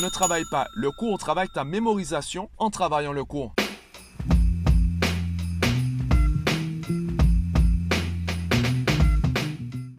Ne travaille pas le cours, travaille ta mémorisation en travaillant le cours.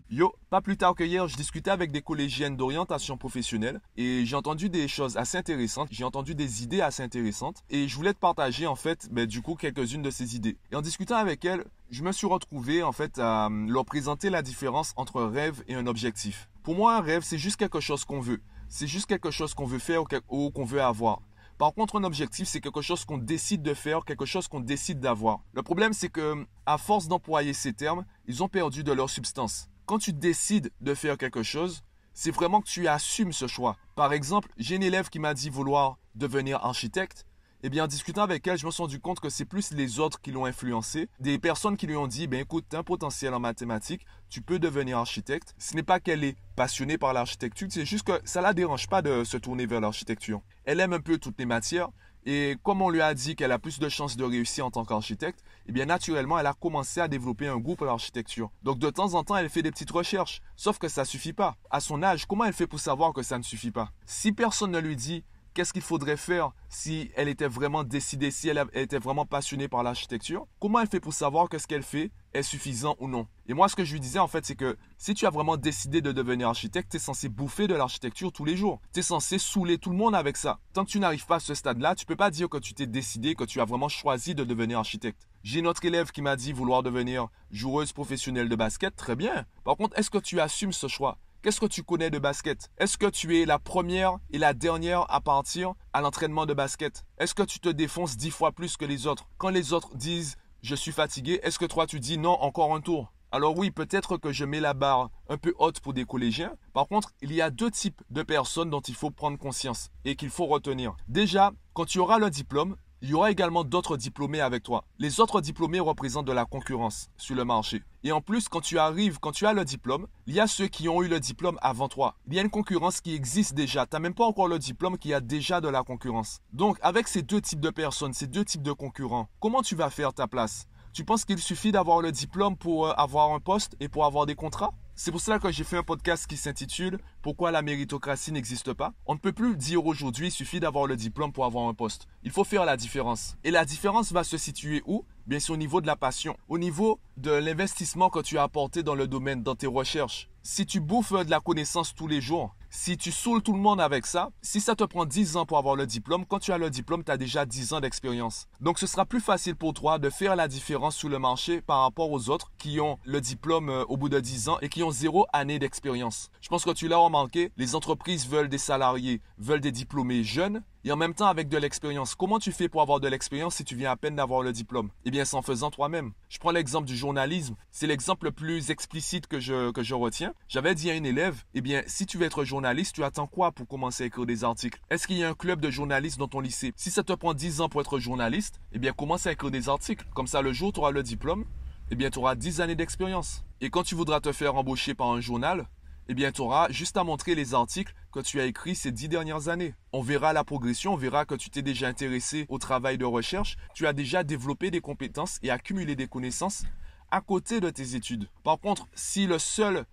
Yo, pas plus tard que hier, je discutais avec des collégiennes d'orientation professionnelle et j'ai entendu des choses assez intéressantes, j'ai entendu des idées assez intéressantes et je voulais te partager en fait, ben, du coup, quelques-unes de ces idées. Et en discutant avec elles, je me suis retrouvé en fait à euh, leur présenter la différence entre un rêve et un objectif. Pour moi, un rêve, c'est juste quelque chose qu'on veut. C'est juste quelque chose qu'on veut faire ou qu'on veut avoir. Par contre, un objectif, c'est quelque chose qu'on décide de faire, quelque chose qu'on décide d'avoir. Le problème, c'est que, à force d'employer ces termes, ils ont perdu de leur substance quand tu décides de faire quelque chose, c'est vraiment que tu assumes ce choix. Par exemple, j'ai une élève qui m'a dit vouloir devenir architecte. Eh bien, en discutant avec elle, je me suis rendu compte que c'est plus les autres qui l'ont influencé. Des personnes qui lui ont dit, ben écoute, tu as un potentiel en mathématiques, tu peux devenir architecte. Ce n'est pas qu'elle est passionnée par l'architecture, c'est juste que ça la dérange pas de se tourner vers l'architecture. Elle aime un peu toutes les matières, et comme on lui a dit qu'elle a plus de chances de réussir en tant qu'architecte, eh bien naturellement, elle a commencé à développer un goût pour l'architecture. Donc de temps en temps, elle fait des petites recherches. Sauf que ça suffit pas. À son âge, comment elle fait pour savoir que ça ne suffit pas? Si personne ne lui dit qu'est-ce qu'il faudrait faire si elle était vraiment décidée, si elle était vraiment passionnée par l'architecture? Comment elle fait pour savoir que ce qu'elle fait est suffisant ou non? Et moi, ce que je lui disais en fait, c'est que si tu as vraiment décidé de devenir architecte, tu es censé bouffer de l'architecture tous les jours. Tu es censé saouler tout le monde avec ça. Tant que tu n'arrives pas à ce stade-là, tu peux pas dire que tu t'es décidé, que tu as vraiment choisi de devenir architecte. J'ai une autre élève qui m'a dit vouloir devenir joueuse professionnelle de basket. Très bien. Par contre, est-ce que tu assumes ce choix? Qu'est-ce que tu connais de basket? Est-ce que tu es la première et la dernière à partir à l'entraînement de basket? Est-ce que tu te défonces dix fois plus que les autres? Quand les autres disent je suis fatigué, est-ce que toi tu dis non, encore un tour? Alors oui, peut-être que je mets la barre un peu haute pour des collégiens. Par contre, il y a deux types de personnes dont il faut prendre conscience et qu'il faut retenir. Déjà, quand tu auras le diplôme, il y aura également d'autres diplômés avec toi. Les autres diplômés représentent de la concurrence sur le marché. Et en plus, quand tu arrives, quand tu as le diplôme, il y a ceux qui ont eu le diplôme avant toi. Il y a une concurrence qui existe déjà. Tu n'as même pas encore le diplôme qui a déjà de la concurrence. Donc, avec ces deux types de personnes, ces deux types de concurrents, comment tu vas faire ta place? Tu penses qu'il suffit d'avoir le diplôme pour euh, avoir un poste et pour avoir des contrats? C'est pour cela que j'ai fait un podcast qui s'intitule Pourquoi la méritocratie n'existe pas? On ne peut plus dire aujourd'hui il suffit d'avoir le diplôme pour avoir un poste. Il faut faire la différence. Et la différence va se situer où? Bien sûr au niveau de la passion, au niveau de l'investissement que tu as apporté dans le domaine, dans tes recherches. Si tu bouffes de la connaissance tous les jours, si tu saoules tout le monde avec ça, si ça te prend 10 ans pour avoir le diplôme, quand tu as le diplôme, tu as déjà 10 ans d'expérience. Donc ce sera plus facile pour toi de faire la différence sur le marché par rapport aux autres qui ont le diplôme euh, au bout de 10 ans et qui ont zéro année d'expérience. Je pense que tu l'as remarqué, les entreprises veulent des salariés, veulent des diplômés jeunes et en même temps avec de l'expérience. Comment tu fais pour avoir de l'expérience si tu viens à peine d'avoir le diplôme? Eh bien, c'est en faisant toi-même. Je prends l'exemple du journalisme. C'est l'exemple le plus explicite que je, retiens. J'avais dit à une élève, eh bien, si tu veux être journaliste, tu attends quoi pour commencer à écrire des articles? Est-ce qu'il y a un club de journalistes dans ton lycée? Si ça te prend 10 ans pour être journaliste, eh bien, commence à écrire des articles. Comme ça, le jour où tu auras le diplôme, eh bien, tu auras 10 années d'expérience. Et quand tu voudras te faire embaucher par un journal, eh bien, tu auras juste à montrer les articles que tu as écrits ces dix dernières années. On verra la progression, on verra que tu t'es déjà intéressé au travail de recherche, tu as déjà développé des compétences et accumulé des connaissances à côté de tes études. Par contre, si la seule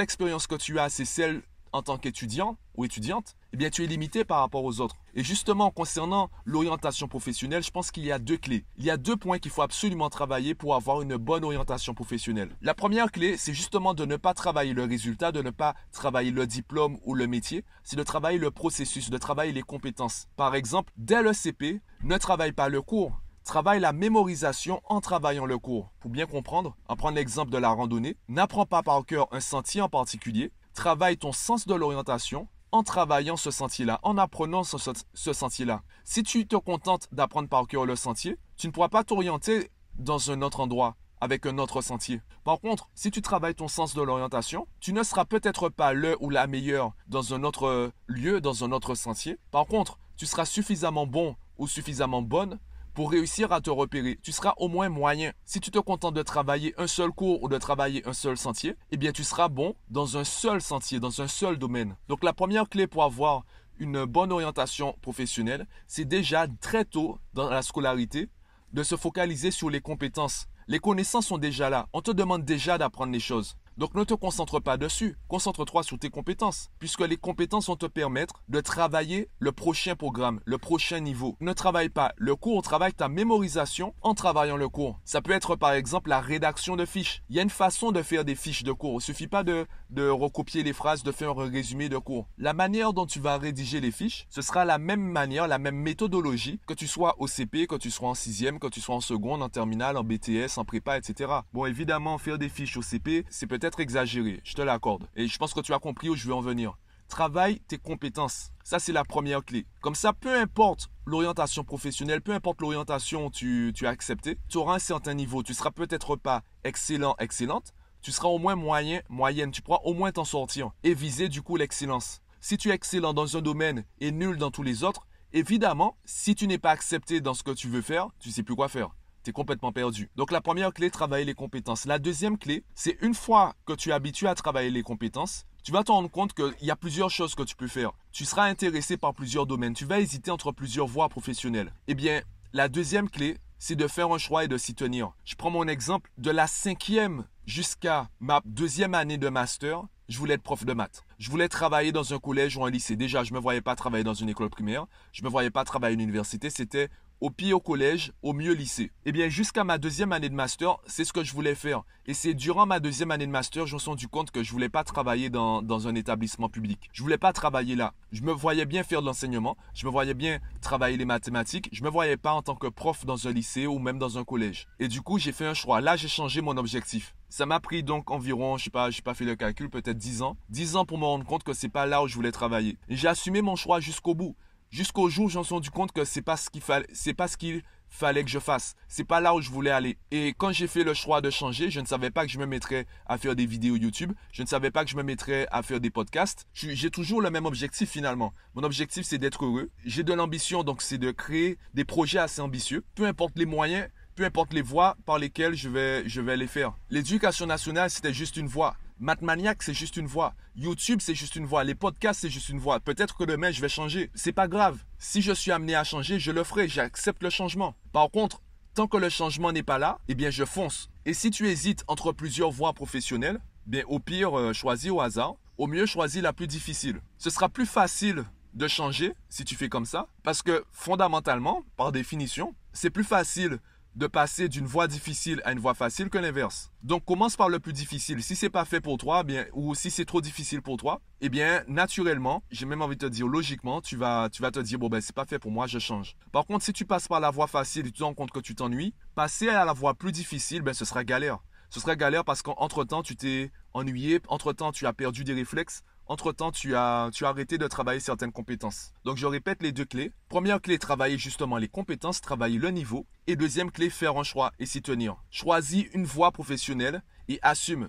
expérience que tu as, c'est celle en tant qu'étudiant ou étudiante, eh bien, tu es limité par rapport aux autres. Et justement, concernant l'orientation professionnelle, je pense qu'il y a deux clés. Il y a deux points qu'il faut absolument travailler pour avoir une bonne orientation professionnelle. La première clé, c'est justement de ne pas travailler le résultat, de ne pas travailler le diplôme ou le métier, c'est de travailler le processus, de travailler les compétences. Par exemple, dès le CP, ne travaille pas le cours, Travaille la mémorisation en travaillant le cours. Pour bien comprendre, en prendre l'exemple de la randonnée, n'apprends pas par cœur un sentier en particulier, travaille ton sens de l'orientation en travaillant ce sentier-là, en apprenant ce, sentier-là. Si tu te contentes d'apprendre par cœur le sentier, tu ne pourras pas t'orienter dans un autre endroit avec un autre sentier. Par contre, si tu travailles ton sens de l'orientation, tu ne seras peut-être pas le ou la meilleure dans un autre lieu, dans un autre sentier. Par contre, tu seras suffisamment bon ou suffisamment bonne pour réussir à te repérer. Tu seras au moins moyen. Si tu te contentes de travailler un seul cours ou de travailler un seul sentier, eh bien tu seras bon dans un seul sentier, dans un seul domaine. Donc la première clé pour avoir une bonne orientation professionnelle, c'est déjà très tôt dans la scolarité de se focaliser sur les compétences. Les connaissances sont déjà là. On te demande déjà d'apprendre les choses. Donc ne te concentre pas dessus, concentre-toi sur tes compétences, puisque les compétences vont te permettre de travailler le prochain programme, le prochain niveau. Ne travaille pas le cours, travaille ta mémorisation en travaillant le cours. Ça peut être par exemple la rédaction de fiches. Il y a une façon de faire des fiches de cours. Il suffit pas de, de recopier les phrases, de faire un résumé de cours. La manière dont tu vas rédiger les fiches, ce sera la même manière, la même méthodologie, que tu sois au CP, que tu sois en sixième, que tu sois en seconde, en terminale, en BTS, en prépa, etc. Bon, évidemment, faire des fiches au CP, c'est peut-être exagéré, je te l'accorde. Et je pense que tu as compris où je veux en venir. Travaille tes compétences. Ça, c'est la première clé. Comme ça, peu importe l'orientation professionnelle, peu importe l'orientation tu, tu as acceptée, tu auras un certain niveau. Tu seras peut-être pas excellent, excellente, tu seras au moins moyen, moyenne. Tu pourras au moins t'en sortir et viser du coup l'excellence. Si tu es excellent dans un domaine et nul dans tous les autres, évidemment, si tu n'es pas accepté dans ce que tu veux faire, tu sais plus quoi faire tu complètement perdu. Donc la première clé, travailler les compétences. La deuxième clé, c'est une fois que tu es habitué à travailler les compétences, tu vas te rendre compte qu'il y a plusieurs choses que tu peux faire. Tu seras intéressé par plusieurs domaines. Tu vas hésiter entre plusieurs voies professionnelles. Eh bien, la deuxième clé, c'est de faire un choix et de s'y tenir. Je prends mon exemple. De la cinquième jusqu'à ma deuxième année de master, je voulais être prof de maths. Je voulais travailler dans un collège ou un lycée. Déjà, je ne me voyais pas travailler dans une école primaire. Je ne me voyais pas travailler à une université. C'était au pire collège, au mieux lycée. Eh bien, jusqu'à ma deuxième année de master, c'est ce que je voulais faire. Et c'est durant ma deuxième année de master, je me suis rendu compte que je voulais pas travailler dans, dans un établissement public. Je voulais pas travailler là. Je me voyais bien faire de l'enseignement. Je me voyais bien travailler les mathématiques. Je me voyais pas en tant que prof dans un lycée ou même dans un collège. Et du coup, j'ai fait un choix. Là, j'ai changé mon objectif. Ça m'a pris donc environ, je sais pas, j'ai pas fait le calcul, peut-être 10 ans. 10 ans pour me rendre compte que c'est pas là où je voulais travailler. Et j'ai assumé mon choix jusqu'au bout jusqu'au jour où j'en suis rendu compte que c'est pas ce qu'il fallait, c'est pas ce qu'il fallait que je fasse. C'est pas là où je voulais aller. Et quand j'ai fait le choix de changer, je ne savais pas que je me mettrais à faire des vidéos YouTube. Je ne savais pas que je me mettrais à faire des podcasts. J'ai toujours le même objectif finalement. Mon objectif, c'est d'être heureux. J'ai de l'ambition, donc c'est de créer des projets assez ambitieux. Peu importe les moyens, peu importe les voies par lesquelles je vais, je vais les faire. L'éducation nationale, c'était juste une voie. Mathmaniac, c'est juste une voix. YouTube, c'est juste une voix. Les podcasts, c'est juste une voix. Peut-être que demain, je vais changer. C'est pas grave. Si je suis amené à changer, je le ferai. J'accepte le changement. Par contre, tant que le changement n'est pas là, eh bien, je fonce. Et si tu hésites entre plusieurs voies professionnelles, bien, au pire, euh, choisis au hasard. Au mieux, choisis la plus difficile. Ce sera plus facile de changer si tu fais comme ça. Parce que fondamentalement, par définition, c'est plus facile de passer d'une voie difficile à une voie facile que l'inverse. Donc commence par le plus difficile. Si c'est pas fait pour toi, bien ou si c'est trop difficile pour toi, eh bien naturellement, j'ai même envie de te dire logiquement, tu vas tu vas te dire bon ben c'est pas fait pour moi, je change. Par contre, si tu passes par la voie facile et tu te rends compte que tu t'ennuies, passer à la voie plus difficile, ben ce sera galère. Ce sera galère parce qu'entre-temps, tu t'es ennuyé, entre-temps, tu as perdu des réflexes, entre-temps, tu as, tu as arrêté de travailler certaines compétences. Donc, je répète les deux clés. Première clé, travailler justement les compétences, travailler le niveau. Et deuxième clé, faire un choix et s'y tenir. Choisis une voie professionnelle et assume.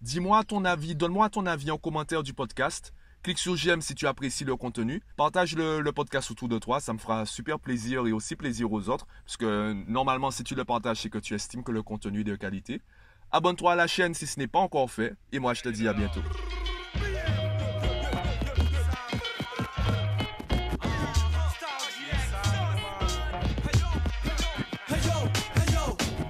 Dis-moi ton avis, donne-moi ton avis en commentaire du podcast. Clique sur j'aime si tu apprécies le contenu. Partage le, le, podcast autour de toi, ça me fera super plaisir et aussi plaisir aux autres. Parce que normalement, si tu le partages, c'est que tu estimes que le contenu est de qualité. Abonne-toi à la chaîne si ce n'est pas encore fait. Et moi, je te dis à bientôt.